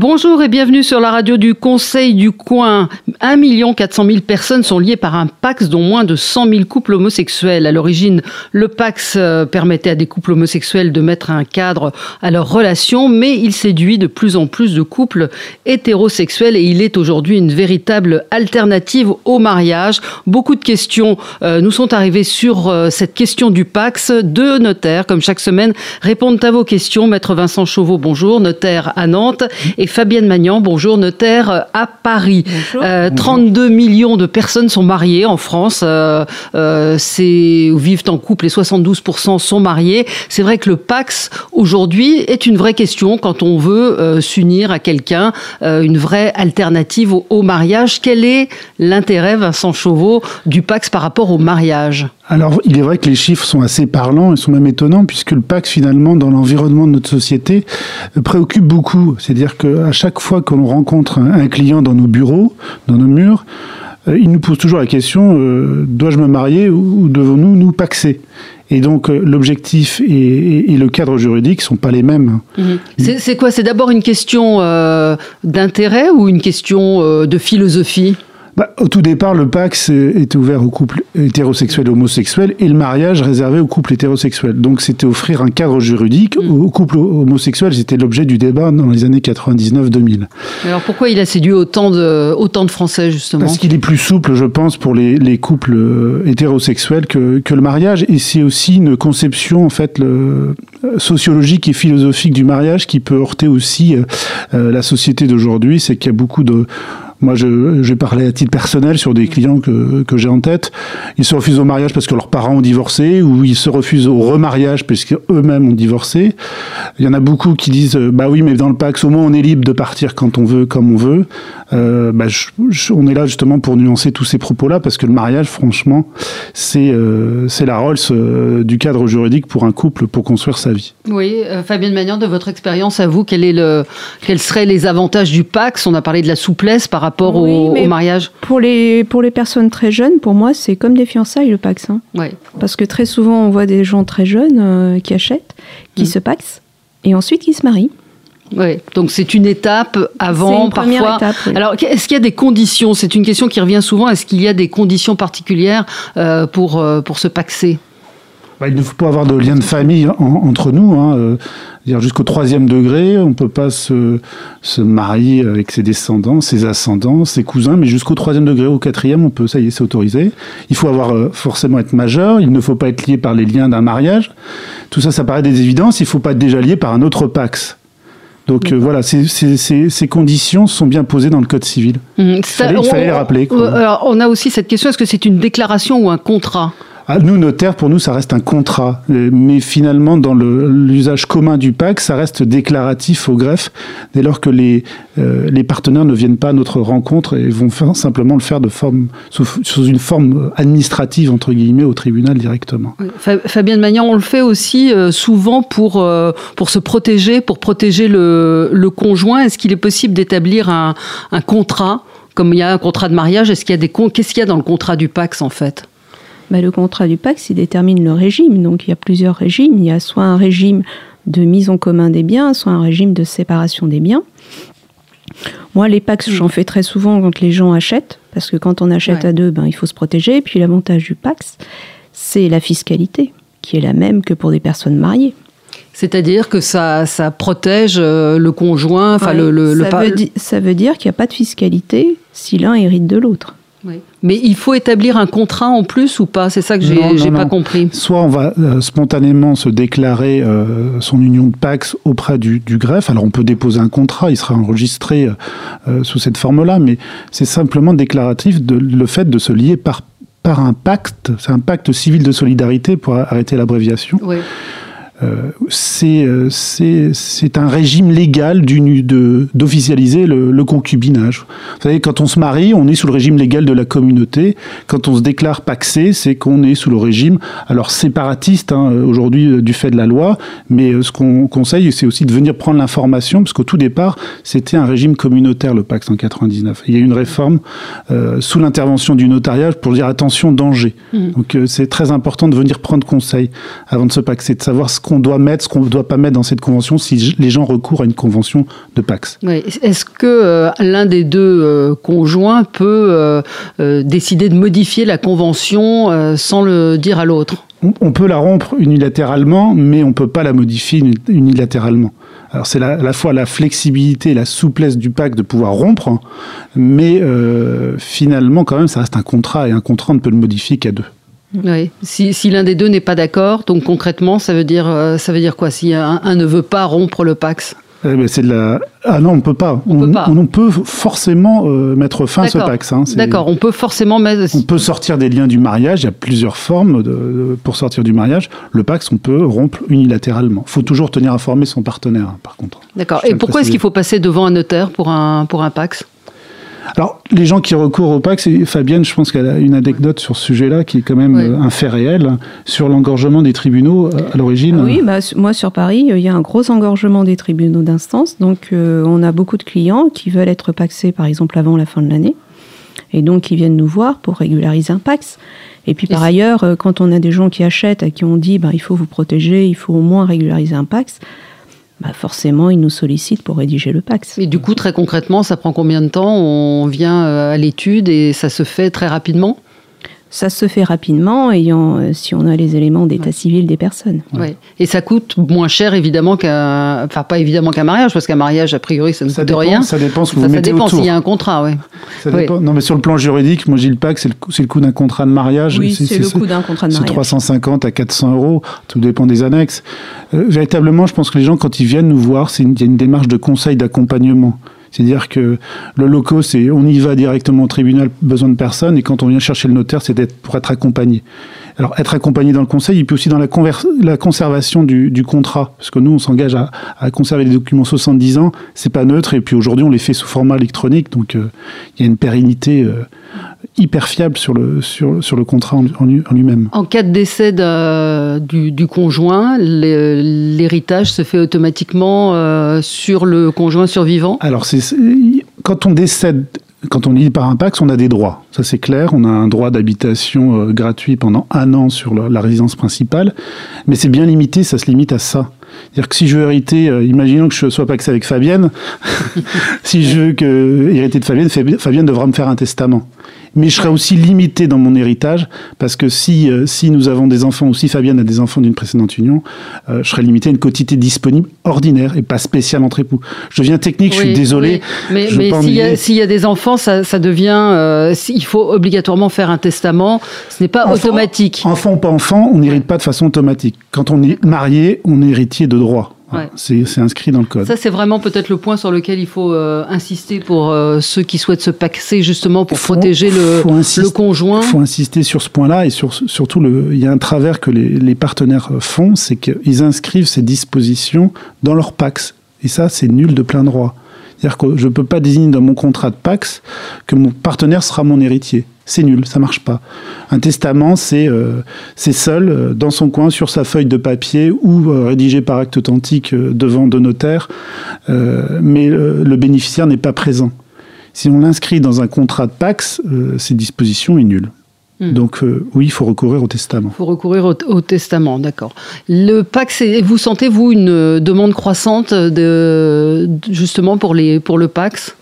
Bonjour et bienvenue sur la radio du Conseil du Coin. 1 400 000 personnes sont liées par un Pax, dont moins de 100 000 couples homosexuels. À l'origine, le Pax euh, permettait à des couples homosexuels de mettre un cadre à leur relation, mais il séduit de plus en plus de couples hétérosexuels et il est aujourd'hui une véritable alternative au mariage. Beaucoup de questions euh, nous sont arrivées sur euh, cette question du Pax. Deux notaires, comme chaque semaine, répondent à vos questions. Maître Vincent Chauveau, bonjour, notaire à Nantes, Fabienne Magnan, bonjour, notaire à Paris. Bonjour. 32 millions de personnes sont mariées en France. Euh, euh, vivent en couple et 72% sont mariés. C'est vrai que le Pax aujourd'hui est une vraie question quand on veut euh, s'unir à quelqu'un, euh, une vraie alternative au, au mariage. Quel est l'intérêt, Vincent Chauveau, du Pax par rapport au mariage? Alors, il est vrai que les chiffres sont assez parlants et sont même étonnants, puisque le Pax, finalement, dans l'environnement de notre société, euh, préoccupe beaucoup. C'est-à-dire qu'à chaque fois que l'on rencontre un, client dans nos bureaux, dans nos murs, euh, il nous pose toujours la question euh, dois-je me marier ou, ou devons-nous nous paxer? Et donc, l'objectif et, le cadre juridique sont pas les mêmes. C'est c'est quoi? C'est d'abord une question d'intérêt ou une question de philosophie? Bah, au tout départ, le Pax était ouvert aux couples hétérosexuels et homosexuels et le mariage réservé aux couples hétérosexuels. Donc c'était offrir un cadre juridique aux couples homosexuels. C'était l'objet du débat dans les années 99-2000. Alors pourquoi il a séduit autant de, autant de Français justement? Parce qu'il est plus souple, je pense, pour les, les couples euh, hétérosexuels que, que le mariage. Et c'est aussi une conception, en fait, le, euh, sociologique et philosophique du mariage qui peut heurter aussi euh, la société d'aujourd'hui. C'est qu'il y a beaucoup de... Moi, je, je parler à titre personnel sur des clients que, que j'ai en tête. Ils se refusent au mariage parce que leurs parents ont divorcé, ou ils se refusent au remariage parce qu'eux-mêmes ont divorcé. Il y en a beaucoup qui disent, euh, bah oui, mais dans le Pax, au moins on est libre de partir quand on veut, comme on veut. Euh, bah, je- je- on est là justement pour nuancer tous ces propos-là, parce que le mariage, franchement, c'est euh, c'est la Rolls euh, du cadre juridique pour un couple pour construire sa vie. Oui, Fabienne Magnan, de votre expérience à vous, quel est le, quels seraient les avantages du Pax? On a parlé de la souplesse par rapport Oui, au, mariage. Pour les, pour les personnes très jeunes, pour moi, c'est comme des fiançailles, le Pax. hein. Ouais. Parce que très souvent, on voit des gens très jeunes euh, qui achètent, qui Mm. se paxent, et ensuite qui se marient. Ouais. Donc c'est une étape avant, une première parfois. étape, oui. Alors est-ce qu'il y a des conditions? C'est une question qui revient souvent. Est-ce qu'il y a des conditions particulières euh, pour, euh, pour se paxer? Bah, il ne faut pas avoir de lien de famille en- entre nous. Hein, euh, dire jusqu'au troisième degré, on peut pas se, se marier avec ses descendants, ses ascendants, ses cousins, mais jusqu'au troisième degré, au quatrième, on peut, ça y est, c'est autorisé. Il faut avoir euh, forcément être majeur. Il ne faut pas être lié par les liens d'un mariage. Tout ça, ça paraît des évidences. Il faut pas être déjà lié par un autre pax. Donc euh, voilà, ces, ces- ces- ces conditions sont bien posées dans le code civil. Fallait- il on- fallait les rappeler, quoi. Alors, on a aussi cette question est-ce que c'est une déclaration ou un contrat? Nous, notaires, pour nous, ça reste un contrat. Euh, Mais finalement, dans l'usage commun du PAC, ça reste déclaratif au greffe, dès lors que les, euh, les partenaires ne viennent pas à notre rencontre et vont simplement le faire de forme, sous, une forme administrative, entre guillemets, au tribunal directement. Fa- Fabienne Magnan, on le fait aussi euh, souvent pour, se protéger, pour protéger le, conjoint. Est-ce qu'il est possible d'établir un, contrat? Comme il y a un contrat de mariage, est-ce qu'il y a des qu'est-ce qu'il y a dans le contrat du Pax en fait? Bah, le contrat du Pax, il détermine le régime. Donc, il y a plusieurs régimes. Il y a soit un régime de mise en commun des biens, soit un régime de séparation des biens. Moi, les Pax, j'en fais très souvent quand les gens achètent, parce que quand on achète Ouais. à deux, ben, il faut se protéger. Et puis, l'avantage du Pax, c'est la fiscalité, qui est la même que pour des personnes mariées. C'est-à-dire que ça, ça protège euh, le conjoint, enfin Ouais. le, le- ça, veut ça veut dire qu'il n'y a pas de fiscalité si l'un hérite de l'autre. Oui. Mais il faut établir un contrat en plus ou pas? C'est ça que Non, j'ai pas compris. Soit on va euh, spontanément se déclarer euh, son union de Pax auprès du, du greffe. Alors on peut déposer un contrat, il sera enregistré euh, euh, sous cette forme-là, mais c'est simplement déclaratif de le fait de se lier par par un pacte, c'est un pacte civil de solidarité pour arrêter l'abréviation. Oui. Euh, euh, c'est un régime légal d'officialiser le, le, concubinage. Vous savez, quand on se marie, on est sous le régime légal de la communauté. Quand on se déclare paxé, c'est qu'on est sous le régime, alors séparatiste hein, aujourd'hui euh, du fait de la loi, mais ce qu'on conseille, c'est aussi de venir prendre l'information, parce qu'au tout départ, c'était un régime communautaire, le Pax en 99. Il y a eu une réforme euh, sous l'intervention du notariat pour dire attention, danger. Mmh. Donc c'est très important de venir prendre conseil avant de se paxer, de savoir ce qu'on doit mettre, ce qu'on ne doit pas mettre dans cette convention si les gens recourent à une convention de Pax. Est-ce que euh, l'un des deux euh, conjoints peut euh, décider de modifier la convention sans le dire à l'autre? On peut la rompre unilatéralement, mais on ne peut pas la modifier unilatéralement. Alors c'est à la fois la flexibilité, la souplesse du pacte de pouvoir rompre, hein, mais finalement quand même ça reste un contrat et un contrat on ne peut le modifier qu'à deux. Oui. Si, si l'un des deux n'est pas d'accord, donc concrètement, ça veut dire, euh, ça veut dire quoi? Si un, ne veut pas rompre le Pax? Eh ben, c'est de la... Ah non, on peut pas. On, peut, pas. on peut forcément euh, mettre fin à ce Pax. Hein. D'accord, on peut forcément mettre... On peut sortir des liens du mariage, il y a plusieurs formes de, pour sortir du mariage. Le Pax, on peut rompre unilatéralement. Il faut toujours tenir informé son partenaire, hein, par contre. D'accord. Et pourquoi est-ce qu'il faut passer devant un notaire pour un, pour un Pax? Alors, les gens qui recourent au Pax, et Fabienne, je pense qu'elle a une anecdote sur ce sujet-là qui est quand même euh, un fait réel, sur l'engorgement des tribunaux euh, à l'origine. Oui, bah, moi sur Paris, il y a un gros engorgement des tribunaux d'instance. Donc, euh, on a beaucoup de clients qui veulent être paxés, par exemple, avant la fin de l'année. Et donc, ils viennent nous voir pour régulariser un Pax. Et puis, par ailleurs, quand on a des gens qui achètent, à qui on dit, bah, il faut vous protéger, il faut au moins régulariser un Pax, bah forcément, ils nous sollicitent pour rédiger le Pax. Et du coup, très concrètement, ça prend combien de temps? On vient euh, à l'étude et ça se fait très rapidement? Ça se fait rapidement, ayant, euh, si on a les éléments d'état civil des personnes. Ouais. Et ça coûte moins cher, évidemment, qu'un. Enfin, pas évidemment qu'un mariage, parce qu'un mariage, a priori, ça ne coûte rien. Ça dépend ce que vous ça, mettez Ça dépend s'il y a un contrat, oui. Non, mais sur le plan juridique, moi, Gilles Pac, c'est le, le coût d'un contrat de mariage. Oui, c'est le coût d'un contrat de mariage. C'est 350 à 400 euros, tout dépend des annexes. Euh, véritablement, je pense que les gens, quand ils viennent nous voir, il y a une démarche de conseil, d'accompagnement. C'est-à-dire que le loco, c'est on y va directement au tribunal, besoin de personne, et quand on vient chercher le notaire, c'est pour être accompagné. Alors, être accompagné dans le conseil, et puis aussi dans la, la conservation du, du, contrat, parce que nous, on s'engage à, à, conserver les documents 70 ans, c'est pas neutre, et puis aujourd'hui, on les fait sous format électronique, donc euh, il y a une pérennité euh, hyper fiable sur le, sur, sur le contrat en, en lui-même. En cas de décès du, du, conjoint, l'héritage se fait automatiquement euh, sur le conjoint survivant? Alors, c'est quand on décède quand on lit par un Pax, on a des droits. Ça, c'est clair. On a un droit d'habitation euh, gratuit pendant un an sur la, résidence principale. Mais c'est bien limité, ça se limite à ça. C'est-à-dire que si je veux hériter, euh, imaginons que je sois paxé avec Fabienne, si je veux que, hériter de Fabienne, Fabienne devra me faire un testament mais je serai aussi limité dans mon héritage parce que si, euh, si nous avons des enfants ou si Fabienne a des enfants d'une précédente union, euh, je serai limité à une quotité disponible ordinaire et pas spéciale entre époux. Je deviens technique, je suis désolé. Mais, mais s'il y, a des enfants, ça, ça devient. Euh, il faut obligatoirement faire un testament. Ce n'est pas automatique. Enfant ou pas enfant, on n'hérite pas de façon automatique. Quand on est marié, on est de droit. C'est inscrit dans le code. Ça, c'est vraiment peut-être le point sur lequel il faut euh, insister pour euh, ceux qui souhaitent se paxer, justement, pour protéger le, le, conjoint. Il faut insister sur ce point-là et sur, surtout, il y a un travers que les, les partenaires font, c'est qu'ils inscrivent ces dispositions dans leur pax. Et ça, c'est nul de plein droit. C'est-à-dire que je ne peux pas désigner dans mon contrat de pax que mon partenaire sera mon héritier c'est nul, ça marche pas. Un testament, c'est euh, seul, euh, dans son coin, sur sa feuille de papier ou euh, rédigé par acte authentique devant deux notaires, mais le bénéficiaire n'est pas présent. Si on l'inscrit dans un contrat de Pax, ces dispositions est nulle. Hmm. Donc oui, il faut recourir au testament. Il faut recourir au, testament, d'accord. Le Pax, vous sentez, vous, une demande croissante de, justement pour, les, pour le Pax?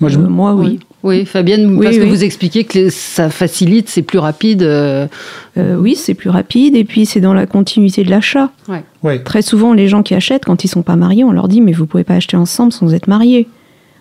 Moi, moi, oui. Oui, Fabienne, parce que vous expliquez que ça facilite, c'est plus rapide. Euh. Euh, oui, c'est plus rapide et puis c'est dans la continuité de l'achat. Ouais. Très souvent, les gens qui achètent, quand ils sont pas mariés, on leur dit mais vous pouvez pas acheter ensemble sans être mariés.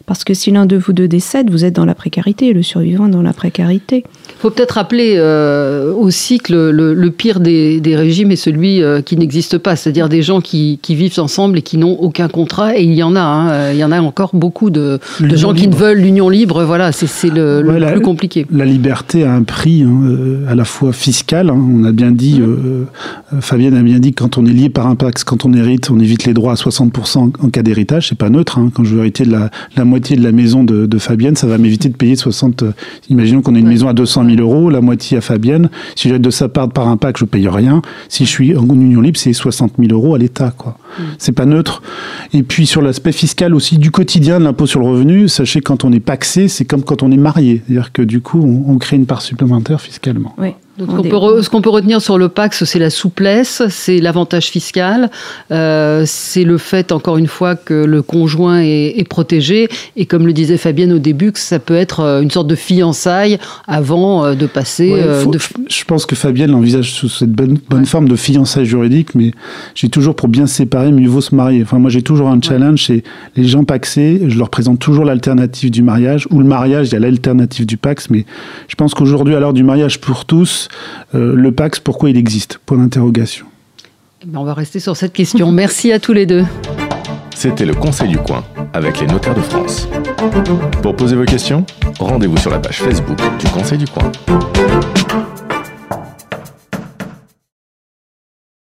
Parce que si l'un de vous deux décède, vous êtes dans la précarité, le survivant est dans la précarité. Il faut peut-être rappeler euh, aussi que le, pire des, régimes est celui euh, qui n'existe pas, c'est-à-dire des gens qui, vivent ensemble et qui n'ont aucun contrat. Et il y en a, hein, il y en a encore beaucoup de, gens qui ne veulent l'union libre. Voilà, c'est le, plus compliqué. La liberté a un prix hein, euh, à la fois fiscal. Hein. on a bien dit, mmh. Fabienne a bien dit quand on est lié par un Pax, quand on hérite, on évite les droits à 60% en cas d'héritage. C'est pas neutre. Quand je veux hériter de la, moitié de la maison de, Fabienne, ça va m'éviter de payer 60. imaginons qu'on a une maison à 200 000 euros, la moitié à Fabienne. Si j'ai de sa part par un pack, je paye rien. Si je suis en union libre, c'est 60 000 euros à l'État, quoi. Mm. C'est pas neutre. Et puis sur l'aspect fiscal aussi du quotidien de l'impôt sur le revenu, sachez quand on est paxé, c'est comme quand on est marié, c'est-à-dire que du coup, on, on crée une part supplémentaire fiscalement. Oui ce qu'on peut, retenir sur le PAX, c'est la souplesse, c'est l'avantage fiscal, euh, c'est le fait, encore une fois, que le conjoint est, protégé, et comme le disait Fabienne au début, que ça peut être euh, une sorte de fiançailles avant euh, de passer... Je pense que Fabienne l'envisage sous cette bonne, forme de fiançailles juridiques, mais j'ai toujours, pour bien séparer, mieux vaut se marier. Enfin, moi, j'ai toujours un challenge, c'est les gens paxés, je leur présente toujours l'alternative du mariage, ou le mariage, il y a l'alternative du PAX, mais je pense qu'aujourd'hui, à l'heure du mariage pour tous, euh, le Pax, pourquoi il existe? Point d'interrogation. Eh ben, on va rester sur cette question. Merci à tous les deux. C'était le Conseil du coin avec les notaires de France. Pour poser vos questions, rendez-vous sur la page Facebook du Conseil du coin.